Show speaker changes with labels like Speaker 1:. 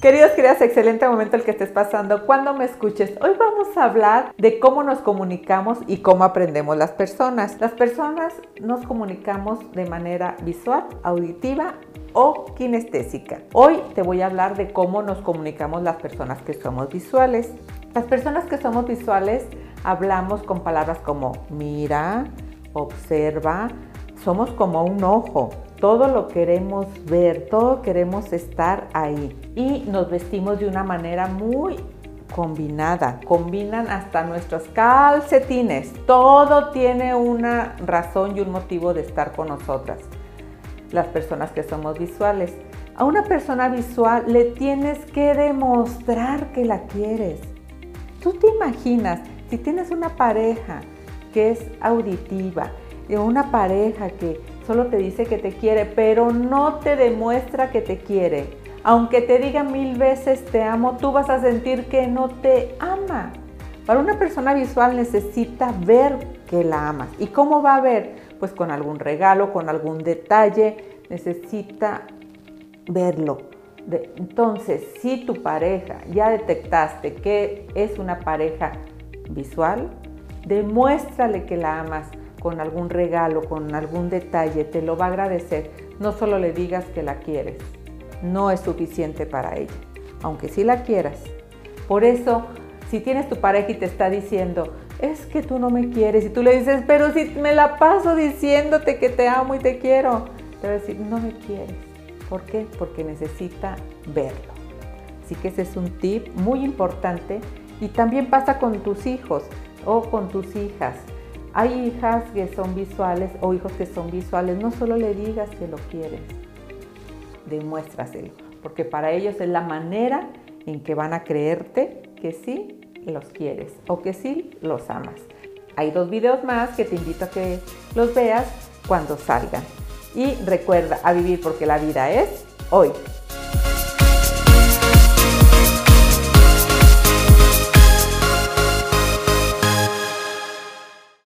Speaker 1: Queridos, queridas, excelente momento el que estés pasando cuando me escuches. Hoy vamos a hablar de cómo nos comunicamos y cómo aprendemos las personas. Las personas nos comunicamos de manera visual, auditiva o kinestésica. Hoy te voy a hablar de cómo nos comunicamos las personas que somos visuales. Las personas que somos visuales hablamos con palabras como mira, observa, somos como un ojo, todo lo queremos ver, todo queremos estar ahí. Y nos vestimos de una manera muy combinada. Combinan hasta nuestros calcetines. Todo tiene una razón y un motivo de estar con nosotras. Las personas que somos visuales. A una persona visual le tienes que demostrar que la quieres. Tú te imaginas, si tienes una pareja que es auditiva, una pareja que solo te dice que te quiere, pero no te demuestra que te quiere. Aunque te diga mil veces te amo, tú vas a sentir que no te ama. Para una persona visual necesita ver que la amas. ¿Y cómo va a ver? Pues con algún regalo, con algún detalle, necesita verlo. entonces, si tu pareja ya detectaste que es una pareja visual, demuéstrale que la amas con algún regalo, con algún detalle, te lo va a agradecer. No solo le digas que la quieres, no es suficiente para ella, aunque sí la quieras. Por eso, si tienes tu pareja y te está diciendo, es que tú no me quieres, y tú le dices, pero si me la paso diciéndote que te amo y te quiero, te va a decir, no me quieres. ¿Por qué? Porque necesita verlo. Así que ese es un tip muy importante y también pasa con tus hijos o con tus hijas. Hay hijas que son visuales o hijos que son visuales. No solo le digas que lo quieres, demuéstraselo, porque para ellos es la manera en que van a creerte que sí los quieres o que sí los amas. Hay dos videos más que te invito a que los veas cuando salgan. Y recuerda a vivir porque la vida es hoy.